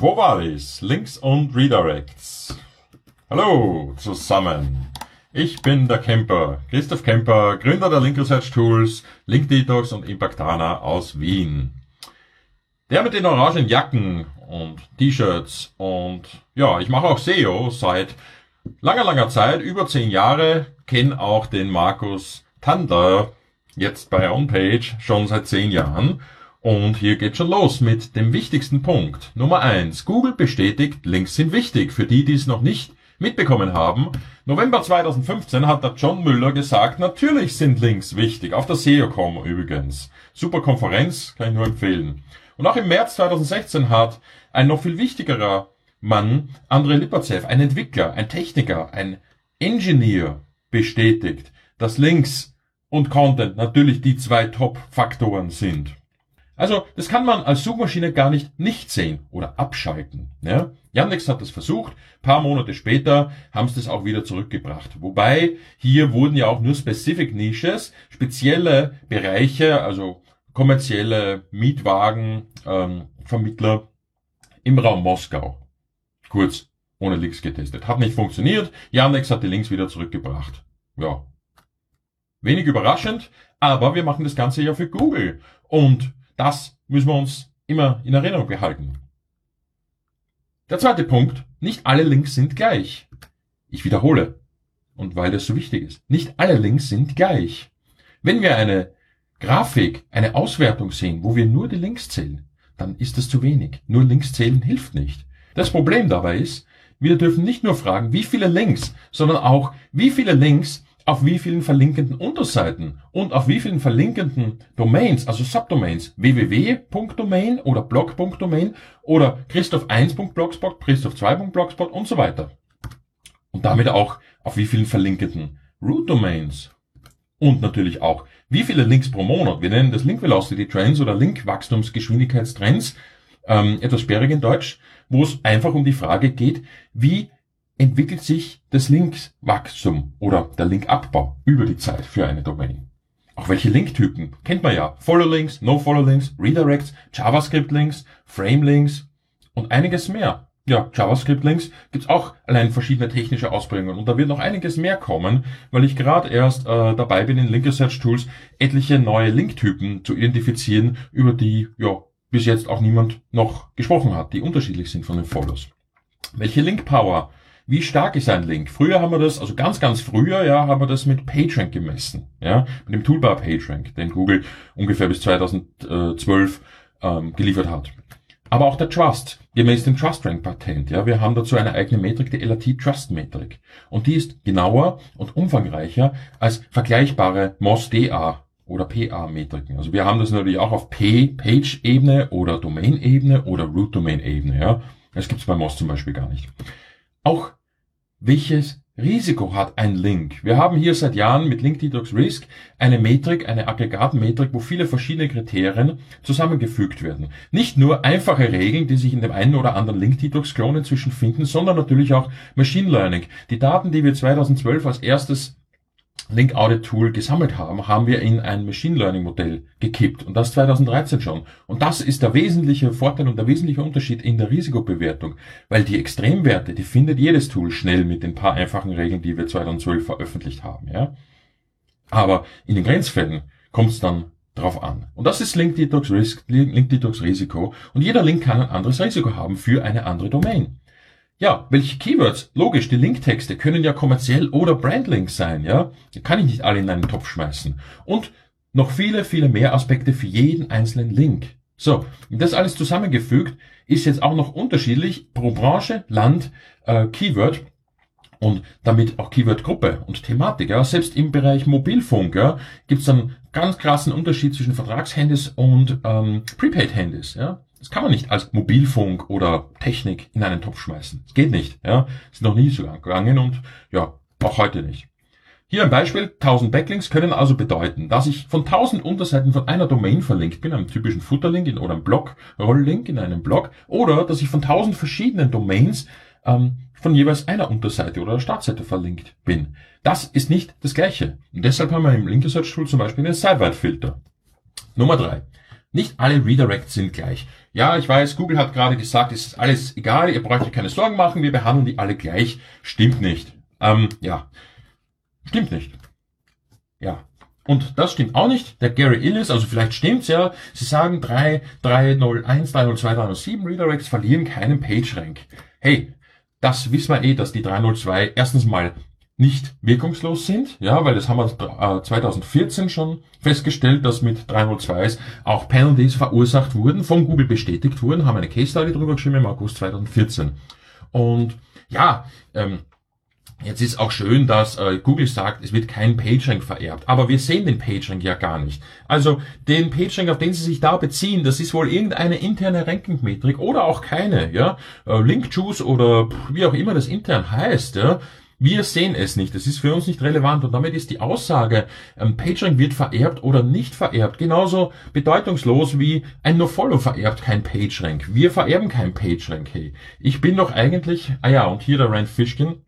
Quo Vadis, Links und Redirects. Hallo zusammen. Ich bin der Camper, Christoph Kemper, Gründer der Link Research Tools, Link Detox und Impactana aus Wien. Der mit den orangen Jacken und T-Shirts und ja, ich mache auch SEO seit langer, langer Zeit, über zehn Jahre, kenne auch den Markus Tandler, jetzt bei OnPage, schon seit zehn Jahren und hier geht schon los mit dem wichtigsten Punkt. Nummer eins: Google bestätigt, Links sind wichtig. Für die, die es noch nicht mitbekommen haben. November 2015 hat der John Müller gesagt, natürlich sind Links wichtig. Auf der SEOCom übrigens. Super Konferenz, kann ich nur empfehlen. Und auch im März 2016 hat ein noch viel wichtigerer Mann, Andrei Lipatzev, ein Entwickler, ein Techniker, ein Engineer bestätigt, dass Links und Content natürlich die zwei Top-Faktoren sind. Also, das kann man als Suchmaschine gar nicht nicht sehen oder abschalten. Ja? Yandex hat das versucht, paar Monate später haben sie das auch wieder zurückgebracht. Wobei, hier wurden ja auch nur Specific Niches, spezielle Bereiche, also kommerzielle Mietwagen, ähm, Vermittler im Raum Moskau. Kurz, ohne Links getestet. Hat nicht funktioniert, Yandex hat die Links wieder zurückgebracht. Ja. Wenig überraschend, aber wir machen das Ganze ja für Google. Und das müssen wir uns immer in Erinnerung behalten. Der zweite Punkt. Nicht alle Links sind gleich. Ich wiederhole. Und weil das so wichtig ist. Nicht alle Links sind gleich. Wenn wir eine Grafik, eine Auswertung sehen, wo wir nur die Links zählen, dann ist das zu wenig. Nur Links zählen hilft nicht. Das Problem dabei ist, wir dürfen nicht nur fragen, wie viele Links, sondern auch, wie viele Links auf wie vielen verlinkenden Unterseiten und auf wie vielen verlinkenden Domains, also Subdomains, www.domain oder blog.domain oder christoph1.blogspot, christoph2.blogspot und so weiter. Und damit auch auf wie vielen verlinkenden Root Domains. Und natürlich auch, wie viele Links pro Monat. Wir nennen das Link Velocity Trends oder Link Wachstumsgeschwindigkeitstrends, ähm, etwas sperrig in Deutsch, wo es einfach um die Frage geht, wie entwickelt sich das Linkwachstum oder der Linkabbau über die Zeit für eine Domain. Auch welche Linktypen kennt man ja. Follow-Links, No-Follow-Links, Redirects, JavaScript-Links, Frame-Links und einiges mehr. Ja, JavaScript-Links gibt's auch allein verschiedene technische Ausprägungen und da wird noch einiges mehr kommen, weil ich gerade erst äh, dabei bin, in Link Research Tools etliche neue Linktypen zu identifizieren, über die ja bis jetzt auch niemand noch gesprochen hat, die unterschiedlich sind von den Follows. Welche Link Power wie stark ist ein Link? Früher haben wir das, also ganz, ganz früher, ja, haben wir das mit PageRank gemessen, ja, mit dem Toolbar PageRank, den Google ungefähr bis 2012 ähm, geliefert hat. Aber auch der Trust, gemäß dem TrustRank-Patent, ja, wir haben dazu eine eigene Metrik, die LAT Trust Metrik. Und die ist genauer und umfangreicher als vergleichbare MOS-DA oder PA-Metriken. Also wir haben das natürlich auch auf P-Page-Ebene oder Domain-Ebene oder Root-Domain-Ebene, ja. Das gibt's bei MOS zum Beispiel gar nicht. Auch welches Risiko hat ein Link? Wir haben hier seit Jahren mit Link Detox Risk eine Metrik, eine Aggregatmetrik, wo viele verschiedene Kriterien zusammengefügt werden. Nicht nur einfache Regeln, die sich in dem einen oder anderen Link Detox Klon inzwischen finden, sondern natürlich auch Machine Learning. Die Daten, die wir 2012 als erstes Link Audit Tool gesammelt haben, haben wir in ein Machine Learning Modell gekippt und das 2013 schon. Und das ist der wesentliche Vorteil und der wesentliche Unterschied in der Risikobewertung, weil die Extremwerte, die findet jedes Tool schnell mit den paar einfachen Regeln, die wir 2012 veröffentlicht haben, ja. Aber in den Grenzfällen kommt es dann drauf an. Und das ist Link Detox Risk, Link Detox Risiko und jeder Link kann ein anderes Risiko haben für eine andere Domain. Ja, welche Keywords? Logisch, die Linktexte können ja kommerziell oder Brandlinks sein, ja? Die kann ich nicht alle in einen Topf schmeißen. Und noch viele, viele mehr Aspekte für jeden einzelnen Link. So, das alles zusammengefügt ist jetzt auch noch unterschiedlich pro Branche, Land, äh, Keyword und damit auch Keyword-Gruppe und Thematik. Ja. Selbst im Bereich Mobilfunk ja, gibt es einen ganz krassen Unterschied zwischen Vertragshandys und ähm, Prepaid-Handys. Ja. Das kann man nicht als Mobilfunk oder Technik in einen Topf schmeißen. Das geht nicht. Ja, ist noch nie so gegangen und ja, auch heute nicht. Hier ein Beispiel. 1000 Backlinks können also bedeuten, dass ich von 1000 Unterseiten von einer Domain verlinkt bin, einem typischen Footerlink in, oder einem Blog, Rolllink in einem Blog, oder dass ich von 1000 verschiedenen Domains ähm, von jeweils einer Unterseite oder Startseite verlinkt bin. Das ist nicht das Gleiche. Und deshalb haben wir im Link Research Tool zum Beispiel einen Sidewide Filter. Nummer drei. Nicht alle Redirects sind gleich. ja, ich weiß, Google hat gerade gesagt, es ist alles egal, ihr braucht euch keine Sorgen machen, wir behandeln die alle gleich. Stimmt nicht. Ähm, ja, stimmt nicht. Ja, und das stimmt auch nicht. Der Gary Illis, also vielleicht stimmt's ja, sie sagen 3, 301, 302, 307 Redirects verlieren keinen PageRank. Hey, das wissen wir eh, dass die 302 erstens mal nicht wirkungslos sind, ja, weil das haben wir 2014 äh, schon festgestellt, dass mit 302s auch Penalties verursacht wurden, von Google bestätigt wurden, haben eine Case Study drüber geschrieben im August 2014. Und ja, ähm, Jetzt ist auch schön, dass äh, Google sagt, es wird kein PageRank vererbt. Aber wir sehen den PageRank ja gar nicht. Also den PageRank, auf den Sie sich da beziehen, das ist wohl irgendeine interne Ranking-Metrik oder auch keine. Ja, äh, Link-Juice oder wie auch immer das intern heißt. Ja? Wir sehen es nicht. Das ist für uns nicht relevant. Und damit ist die Aussage, ähm, PageRank wird vererbt oder nicht vererbt, genauso bedeutungslos wie ein NoFollow vererbt kein PageRank. Wir vererben kein PageRank. Hey, ich bin doch eigentlich, ah ja, und hier der Rand Fishkin,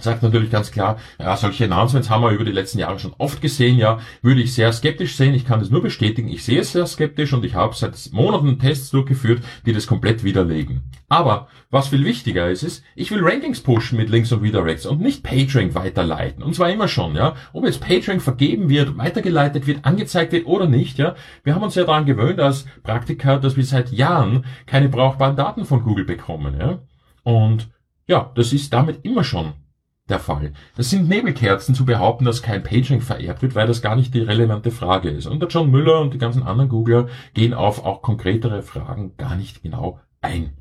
sagt natürlich ganz klar, ja, solche Announcements haben wir über die letzten Jahre schon oft gesehen, ja, würde ich sehr skeptisch sehen. Ich kann das nur bestätigen. Ich sehe es sehr skeptisch und ich habe seit Monaten Tests durchgeführt, die das komplett widerlegen. Aber was viel wichtiger ist, ist, ich will Rankings pushen mit Links und Redirects und nicht PageRank weiterleiten. Und zwar immer schon, ja. Ob jetzt PageRank vergeben wird, weitergeleitet wird, angezeigt wird oder nicht, ja. Wir haben uns ja daran gewöhnt als Praktiker, dass wir seit Jahren keine brauchbaren Daten von Google bekommen, ja. Und ja, das ist damit immer schon der Fall. Das sind Nebelkerzen zu behaupten, dass kein Paging vererbt wird, weil das gar nicht die relevante Frage ist. Und der John Müller und die ganzen anderen Googler gehen auf auch konkretere Fragen gar nicht genau ein.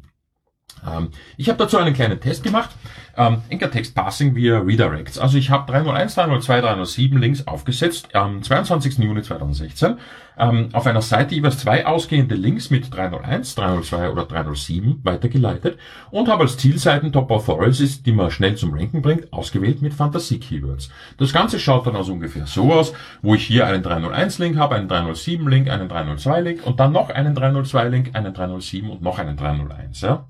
Ähm, ich habe dazu einen kleinen Test gemacht. Ähm, Text Passing via Redirects. Also ich habe 301, 302, 307 Links aufgesetzt am 22. Juni 2016 ähm, auf einer Seite jeweils zwei ausgehende Links mit 301, 302 oder 307 weitergeleitet und habe als Zielseiten Top Authorities, die man schnell zum Ranken bringt, ausgewählt mit Fantasie-Keywords. Das Ganze schaut dann also ungefähr so aus, wo ich hier einen 301-Link habe, einen 307-Link, einen 302-Link und dann noch einen 302-Link, einen 307 und noch einen 301. Ja?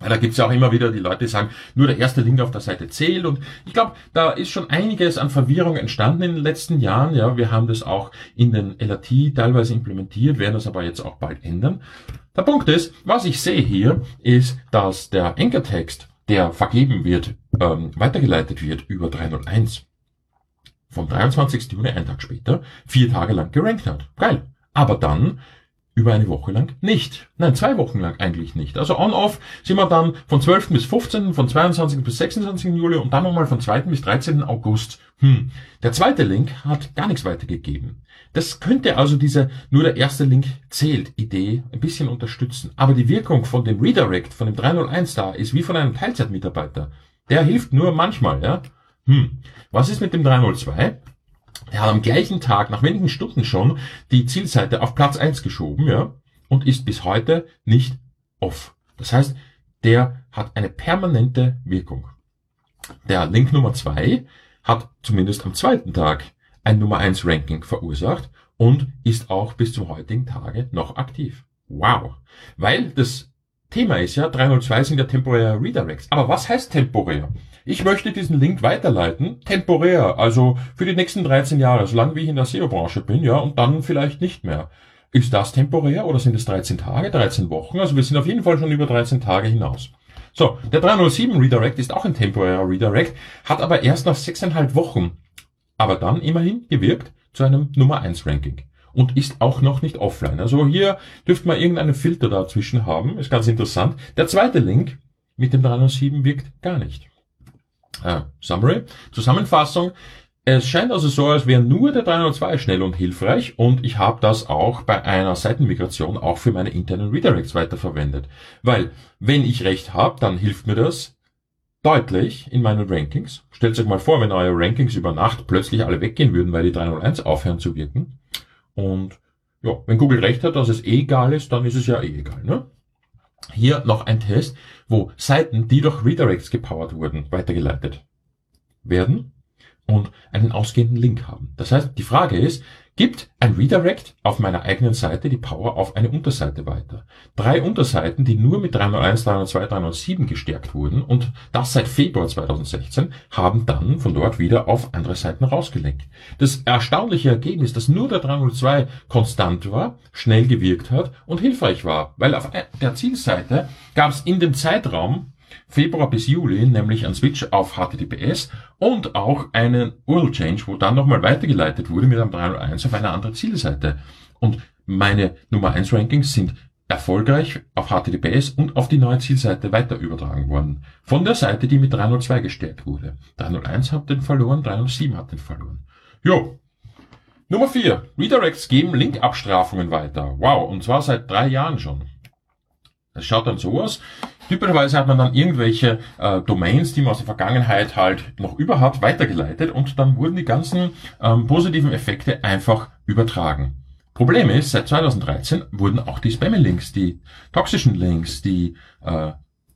Da gibt's ja auch immer wieder die Leute, die sagen, nur der erste Link auf der Seite zählt. Und ich glaube, da ist schon einiges an Verwirrung entstanden in den letzten Jahren. Ja, wir haben das auch in den LRT teilweise implementiert, werden das aber jetzt auch bald ändern. Der Punkt ist, was ich sehe hier, ist, dass der Anchor-Text, der vergeben wird, ähm, weitergeleitet wird über 301, vom 23. Juni, einen Tag später, vier Tage lang gerankt hat. Geil. Aber dann über eine Woche lang nicht. Nein, zwei Wochen lang eigentlich nicht. Also on-off sind wir dann von 12. bis 15., von 22. bis 26. Juli und dann nochmal von 2. bis 13. August. Hm. Der zweite Link hat gar nichts weitergegeben. Das könnte also diese nur der erste Link zählt Idee ein bisschen unterstützen. Aber die Wirkung von dem Redirect, von dem 301 da, ist wie von einem Teilzeitmitarbeiter. Der hilft nur manchmal, ja. Hm. Was ist mit dem 302? Hat am gleichen Tag, nach wenigen Stunden schon, die Zielseite auf Platz eins geschoben, ja, und ist bis heute nicht off. Das heißt, der hat eine permanente Wirkung. Der Link Nummer zwei hat zumindest am zweiten Tag ein Nummer eins Ranking verursacht und ist auch bis zum heutigen Tage noch aktiv. Wow. Weil das Thema ist ja, 302 sind ja temporäre Redirects. Aber was heißt temporär? Ich möchte diesen Link weiterleiten, temporär, also für die nächsten 13 Jahre, solange wie ich in der SEO-Branche bin, ja, und dann vielleicht nicht mehr. Ist das temporär oder sind es 13 Tage, 13 Wochen? Also wir sind auf jeden Fall schon über 13 Tage hinaus. So, der 307 Redirect ist auch ein temporärer Redirect, hat aber erst nach 6,5 Wochen, aber dann immerhin gewirkt zu einem Nummer 1 Ranking und ist auch noch nicht offline. Also hier dürfte man irgendeinen Filter dazwischen haben, ist ganz interessant. Der zweite Link mit dem 307 wirkt gar nicht. Äh, Summary, Zusammenfassung. Es scheint also so, als wäre nur der 302 schnell und hilfreich und ich habe das auch bei einer Seitenmigration auch für meine internen Redirects weiterverwendet. Weil, wenn ich recht habe, dann hilft mir das deutlich in meinen Rankings. Stellt euch mal vor, wenn eure Rankings über Nacht plötzlich alle weggehen würden, weil die 301 aufhören zu wirken. Und ja, wenn Google recht hat, dass es eh egal ist, dann ist es ja eh egal. Ne? Hier noch ein Test, wo Seiten, die durch Redirects gepowert wurden, weitergeleitet werden und einen ausgehenden Link haben. Das heißt, die Frage ist, gibt ein Redirect auf meiner eigenen Seite die Power auf eine Unterseite weiter. Drei Unterseiten, die nur mit 301, 302, 307 gestärkt wurden und das seit Februar 2016, haben dann von dort wieder auf andere Seiten rausgelenkt. Das erstaunliche Ergebnis, dass nur der 302 konstant war, schnell gewirkt hat und hilfreich war, weil auf der Zielseite gab es in dem Zeitraum Februar bis Juli nämlich ein Switch auf HTTPS und auch einen URL Change, wo dann nochmal weitergeleitet wurde mit einem 301 auf eine andere Zielseite. Und meine Nummer 1 Rankings sind erfolgreich auf HTTPS und auf die neue Zielseite weiter übertragen worden. Von der Seite, die mit 302 gestärkt wurde. 301 hat den verloren, 307 hat den verloren. Jo. Nummer 4. Redirects geben Linkabstrafungen weiter. Wow, und zwar seit drei Jahren schon. Es schaut dann so aus. Typischerweise hat man dann irgendwelche äh, Domains, die man aus der Vergangenheit halt noch über hat, weitergeleitet und dann wurden die ganzen ähm, positiven Effekte einfach übertragen. Problem ist, seit 2013 wurden auch die Spam-Links, die toxischen Links, die äh,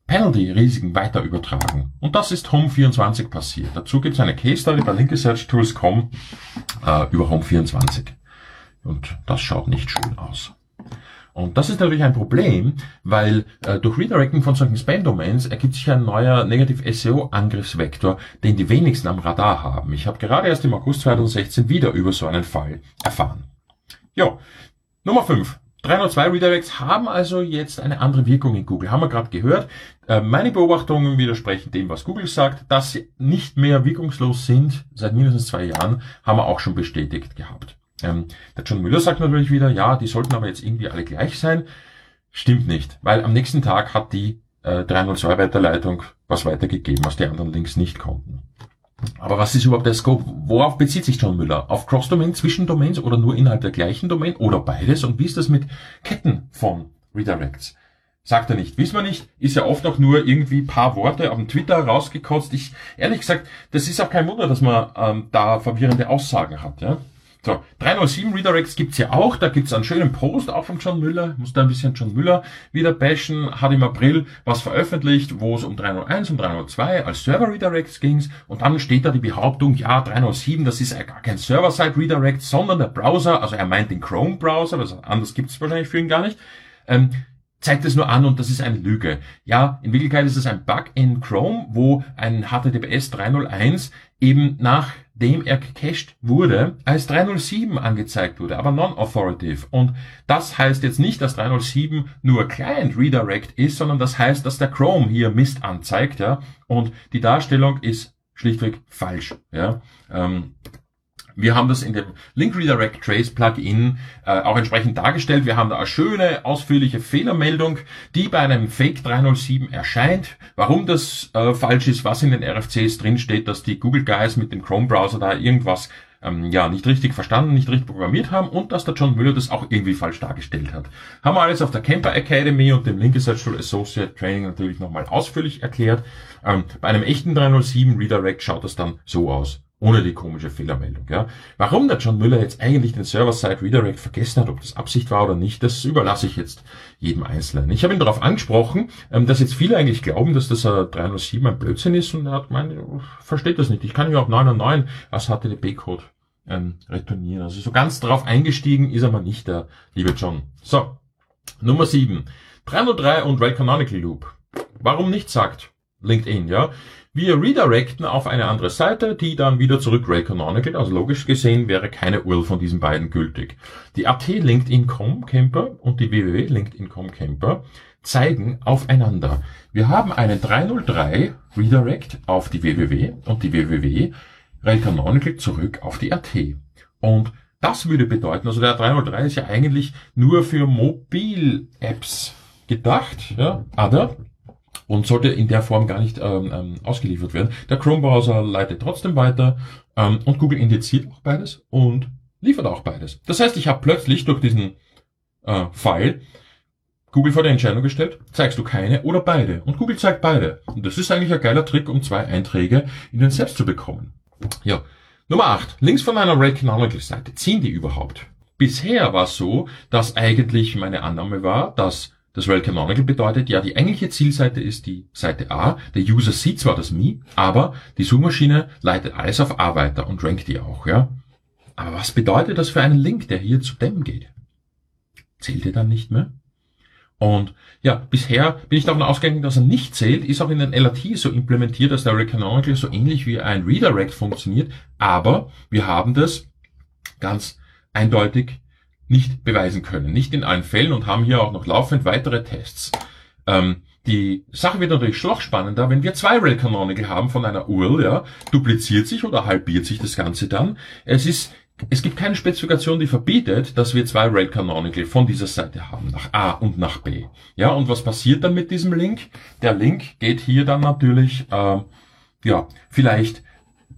Penalty-Risiken weiter übertragen. Und das ist Home24 passiert. Dazu gibt es eine Case Study bei linkesearchtools.com äh, über Home24. Und das schaut nicht schön aus. Und das ist natürlich ein Problem, weil äh, durch Redirecting von solchen Spam-Domains ergibt sich ein neuer Negative-SEO-Angriffsvektor, den die wenigsten am Radar haben. Ich habe gerade erst im August 2016 wieder über so einen Fall erfahren. Ja, Nummer 5. 302 Redirects haben also jetzt eine andere Wirkung in Google. Haben wir gerade gehört. Äh, meine Beobachtungen widersprechen dem, was Google sagt. Dass sie nicht mehr wirkungslos sind, seit mindestens zwei Jahren, haben wir auch schon bestätigt gehabt. Ähm, der John Müller sagt natürlich wieder, ja, die sollten aber jetzt irgendwie alle gleich sein. Stimmt nicht, weil am nächsten Tag hat die äh, 302 Weiterleitung was weitergegeben, was die anderen Links nicht konnten. Aber was ist überhaupt der Scope? Worauf bezieht sich John Müller? Auf Cross-Domain, Zwischendomains oder nur innerhalb der gleichen Domain oder beides? Und wie ist das mit Ketten von Redirects? Sagt er nicht. Wissen wir nicht. Ist ja oft auch nur irgendwie paar Worte auf dem Twitter rausgekotzt. Ich, ehrlich gesagt, das ist auch kein Wunder, dass man ähm, da verwirrende Aussagen hat. Ja? So, 307 Redirects gibt's ja auch. Da gibt's einen schönen Post auch von John Müller. Muss da ein bisschen John Müller wieder bashen. Hat im April was veröffentlicht, wo es um 301 und 302 als Server Redirects ging. Und dann steht da die Behauptung, ja, 307, das ist ja gar kein Server-Side Redirect, sondern der Browser, also er meint den Chrome Browser, also anders gibt's wahrscheinlich für ihn gar nicht. Ähm, zeigt es nur an und das ist eine Lüge. Ja, in Wirklichkeit ist es ein Bug in Chrome, wo ein HTTPS 301 eben nachdem er gecached wurde, als 307 angezeigt wurde, aber non-authoritative. Und das heißt jetzt nicht, dass 307 nur Client Redirect ist, sondern das heißt, dass der Chrome hier Mist anzeigt, ja. Und die Darstellung ist schlichtweg falsch, ja. Ähm, wir haben das in dem Link Redirect Trace Plugin äh, auch entsprechend dargestellt. Wir haben da eine schöne, ausführliche Fehlermeldung, die bei einem Fake 307 erscheint. Warum das äh, falsch ist, was in den RFCs drinsteht, dass die Google Guys mit dem Chrome Browser da irgendwas ähm, ja nicht richtig verstanden, nicht richtig programmiert haben und dass der John Müller das auch irgendwie falsch dargestellt hat. Haben wir alles auf der Camper Academy und dem Link Tool Associate Training natürlich nochmal ausführlich erklärt. Ähm, bei einem echten 307 Redirect schaut das dann so aus ohne die komische Fehlermeldung. Ja. Warum der John Müller jetzt eigentlich den Server-Side Redirect vergessen hat, ob das Absicht war oder nicht, das überlasse ich jetzt jedem Einzelnen. Ich habe ihn darauf angesprochen, ähm, dass jetzt viele eigentlich glauben, dass das 307 ein Blödsinn ist und er hat gemeint, versteht das nicht. Ich kann ja auch 909 als HTTP-Code ähm, retournieren. Also so ganz drauf eingestiegen ist er mal nicht, der liebe John. So, Nummer 7. 303 und Ray Canonical Loop. Warum nicht sagt LinkedIn, ja? Wir redirecten auf eine andere Seite, die dann wieder zurück Ray Canonical, also logisch gesehen wäre keine URL von diesen beiden gültig. Die AT LinkedIn.com Camper und die www LinkedIn.com Camper zeigen aufeinander. Wir haben einen 303 Redirect auf die www und die www Ray Canonical zurück auf die AT. Und das würde bedeuten, also der 303 ist ja eigentlich nur für Mobil-Apps gedacht, ja, aber und sollte in der Form gar nicht ähm, ähm, ausgeliefert werden. Der Chrome-Browser leitet trotzdem weiter ähm, und Google indiziert auch beides und liefert auch beides. Das heißt, ich habe plötzlich durch diesen äh, File Google vor die Entscheidung gestellt, zeigst du keine oder beide. Und Google zeigt beide. Und das ist eigentlich ein geiler Trick, um zwei Einträge in den Selbst zu bekommen. Ja. Nummer 8. Links von einer Ray Canonical Seite. Ziehen die überhaupt? Bisher war es so, dass eigentlich meine Annahme war, dass das Rel Canonical bedeutet, ja, die eigentliche Zielseite ist die Seite A. Der User sieht zwar das Me, aber die Suchmaschine leitet alles auf A weiter und rankt die auch, ja. Aber was bedeutet das für einen Link, der hier zu dem geht? Zählt er dann nicht mehr? Und ja, bisher bin ich davon ausgegangen, dass er nicht zählt, ist auch in den LRT so implementiert, dass der Recanonical so ähnlich wie ein Redirect funktioniert, aber wir haben das ganz eindeutig nicht beweisen können, nicht in allen Fällen und haben hier auch noch laufend weitere Tests. Ähm, die Sache wird natürlich noch wenn wir zwei Rail Canonical haben von einer URL, ja, dupliziert sich oder halbiert sich das Ganze dann. Es ist es gibt keine Spezifikation, die verbietet, dass wir zwei Rail Canonical von dieser Seite haben, nach A und nach B. Ja, und was passiert dann mit diesem Link? Der Link geht hier dann natürlich, äh, ja, vielleicht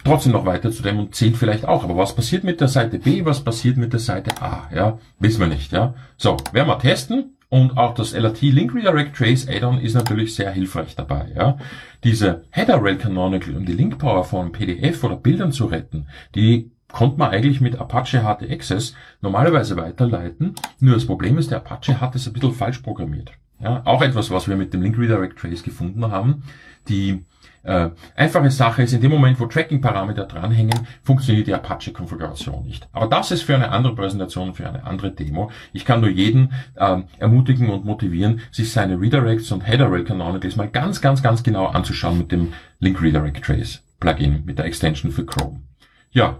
trotzdem noch weiter zu dem und zählt vielleicht auch. Aber was passiert mit der Seite B? Was passiert mit der Seite A? Ja, wissen wir nicht. Ja, so werden wir testen. Und auch das LRT Link Redirect Trace Add-on ist natürlich sehr hilfreich dabei. Ja. Diese Header Rail Canonical, um die Link Power von PDF oder Bildern zu retten, die konnte man eigentlich mit Apache HT Access normalerweise weiterleiten. Nur das Problem ist, der Apache hat es ein bisschen falsch programmiert. Ja, auch etwas, was wir mit dem Link Redirect Trace gefunden haben. Die äh, einfache Sache ist, in dem Moment, wo Tracking-Parameter dranhängen, funktioniert die Apache-Konfiguration nicht. Aber das ist für eine andere Präsentation, für eine andere Demo. Ich kann nur jeden äh, ermutigen und motivieren, sich seine Redirects und Header Rail Canonicals mal ganz, ganz, ganz genau anzuschauen mit dem Link Redirect Trace Plugin, mit der Extension für Chrome. Ja,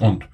und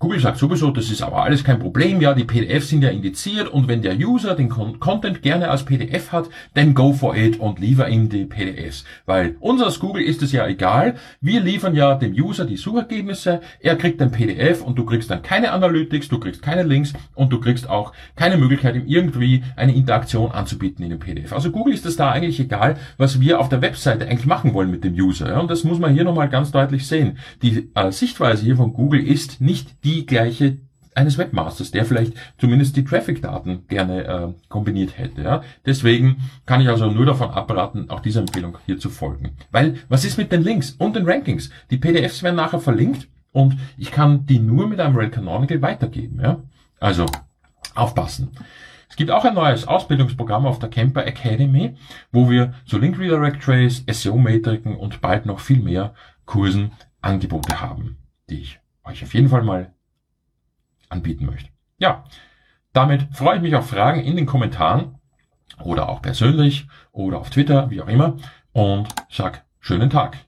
Google sagt sowieso, das ist aber alles kein Problem, ja, die PDFs sind ja indiziert und wenn der User den Content gerne als PDF hat, then go for it und liefer ihm die PDFs. Weil uns als Google ist es ja egal, wir liefern ja dem User die Suchergebnisse, er kriegt ein PDF und du kriegst dann keine Analytics, du kriegst keine Links und du kriegst auch keine Möglichkeit, ihm irgendwie eine Interaktion anzubieten in dem PDF. Also Google ist es da eigentlich egal, was wir auf der Webseite eigentlich machen wollen mit dem User. Ja, und das muss man hier nochmal ganz deutlich sehen. Die äh, Sichtweise hier von Google ist nicht die gleiche eines Webmasters, der vielleicht zumindest die Traffic-Daten gerne äh, kombiniert hätte. Ja? Deswegen kann ich also nur davon abraten, auch dieser Empfehlung hier zu folgen. Weil, was ist mit den Links und den Rankings? Die PDFs werden nachher verlinkt und ich kann die nur mit einem Rail Canonical weitergeben. Ja? Also, aufpassen. Es gibt auch ein neues Ausbildungsprogramm auf der Camper Academy, wo wir zu Link Redirect Trace, SEO-Metriken und bald noch viel mehr Kursen Angebote haben, die ich euch auf jeden Fall mal anbieten möchte. Ja, damit freue ich mich auf Fragen in den Kommentaren oder auch persönlich oder auf Twitter, wie auch immer und sag schönen Tag.